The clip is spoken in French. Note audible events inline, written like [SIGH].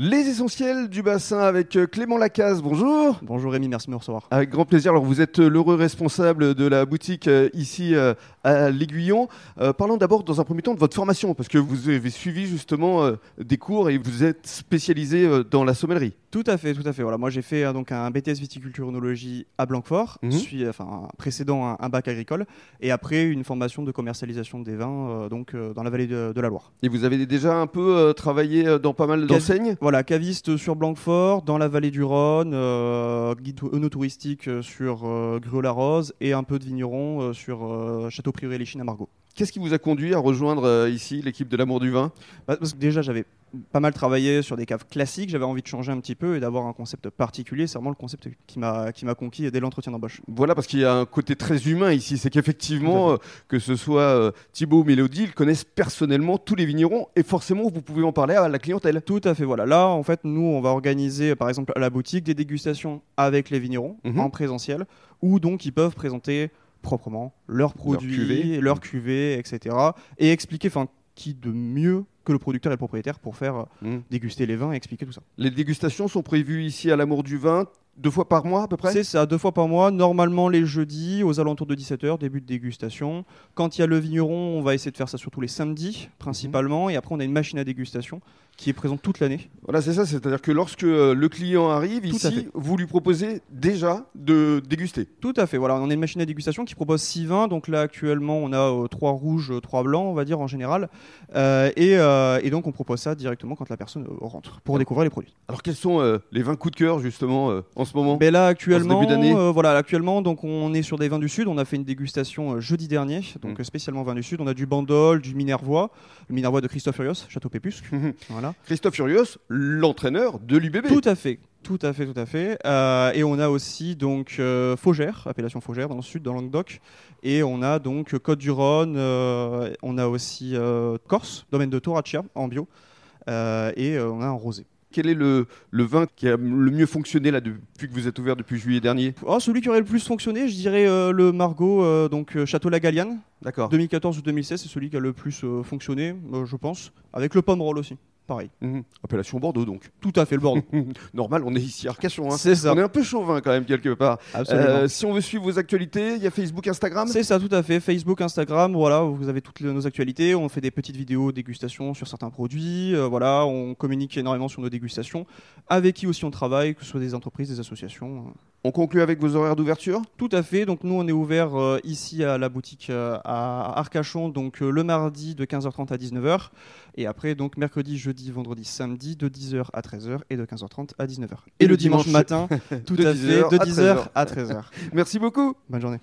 Les essentiels du bassin avec euh, Clément Lacaze, bonjour. Bonjour Rémi, merci de me recevoir. Avec grand plaisir. Alors vous êtes euh, l'heureux responsable de la boutique euh, ici à l'Aiguillon. parlons d'abord dans un premier temps de votre formation, parce que vous avez suivi justement des cours et vous êtes spécialisé dans la sommellerie. Tout à fait, tout à fait. Voilà, moi j'ai fait donc un BTS viticulture œnologie à Blanquefort, suis, enfin précédent un, bac agricole, et après une formation de commercialisation des vins donc dans la vallée de, la Loire. Et vous avez déjà un peu travaillé dans pas mal d'enseignes? voilà, caviste sur Blanquefort, dans la vallée du Rhône, euh, guide œnotouristique euh, sur euh, la rose et un peu de vigneron euh, sur Château Prioré les à Margot. Qu'est-ce qui vous a conduit à rejoindre ici l'équipe de l'amour du vin? Bah, Parce que déjà, j'avais pas mal travaillé sur des caves classiques, j'avais envie de changer un petit peu et d'avoir un concept particulier. C'est vraiment le concept qui m'a qui m'a conquis dès l'entretien d'embauche. Voilà, parce qu'il y a un côté très humain ici. C'est qu'effectivement, euh, que ce soit euh, Thibaut ou Mélodie, ils connaissent personnellement tous les vignerons et forcément, vous pouvez en parler à la clientèle. Tout à fait. Voilà. Là, en fait, nous, on va organiser, par exemple, à la boutique, des dégustations avec les vignerons mhm. en présentiel, où donc ils peuvent présenter proprement leurs produits, leurs cuvées, etc. Et expliquer, enfin, qui de mieux que le producteur et le propriétaire pour faire euh, hmm. déguster les vins et expliquer tout ça. Les dégustations sont prévues ici à l'Amour du Vin deux fois par mois à peu près? C'est ça, deux fois par mois, normalement les jeudis aux alentours de 17h, début de dégustation. Quand il y a le vigneron, on va essayer de faire ça surtout les samedis principalement, et après on a une machine à dégustation qui est présente toute l'année. Voilà, c'est ça, c'est-à-dire que lorsque euh, le client arrive ici, vous lui proposez déjà de déguster. Tout à fait, voilà, on a une machine à dégustation qui propose 6 vins, donc là actuellement on a euh, trois rouges, trois blancs, on va dire en général, euh, et, donc on propose ça directement quand la personne rentre pour découvrir les produits. Alors quels sont les vins coup de cœur justement en ce moment ben Là actuellement, voilà, actuellement donc on est sur des vins du sud, on a fait une dégustation jeudi dernier, donc mmh. spécialement vins du sud, on a du Bandol, du Minervois, le Minervois de Christophe Furios, Château Pépusque, voilà. Christophe Furios, l'entraîneur de l'UBB. Tout à fait. Tout à fait, tout à fait. Euh, et on a aussi donc euh, Faugère, appellation Faugère dans le sud, dans Languedoc. Et on a donc Côte du Rhône. Euh, on a aussi Corse, domaine de Toraccia en bio. et on a un rosé. Quel est le, vin qui a le mieux fonctionné là depuis que vous êtes ouvert depuis juillet dernier? Oh, Celui qui aurait le plus fonctionné, je dirais le Margot, donc Château La Gallienne. D'accord. 2014 ou 2016, c'est celui qui a le plus fonctionné, je pense. Avec le Pomerol aussi pareil. Mhm. Appellation Bordeaux donc. Tout à fait le Bordeaux. [LAUGHS] Normal, on est ici à Arcachon. Hein. C'est ça. On est un peu chauvin quand même quelque part. Euh, si on veut suivre vos actualités, il y a Facebook, Instagram? C'est ça, tout à fait. Facebook, Instagram, voilà, vous avez toutes nos actualités. On fait des petites vidéos dégustation sur certains produits. Euh, voilà, on communique énormément sur nos dégustations. Avec qui aussi on travaille, que ce soit des entreprises, des associations. On conclut avec vos horaires d'ouverture? Tout à fait. Donc nous, on est ouvert euh, ici à la boutique à Arcachon, donc le mardi de 15h30 à 19h. Et après, donc mercredi, jeudi, vendredi, samedi, de 10h à 13h et de 15h30 à 19h. Et, le dimanche, matin, [LAUGHS] tout à fait, de 10h à 13h. [LAUGHS] Merci beaucoup. Bonne journée.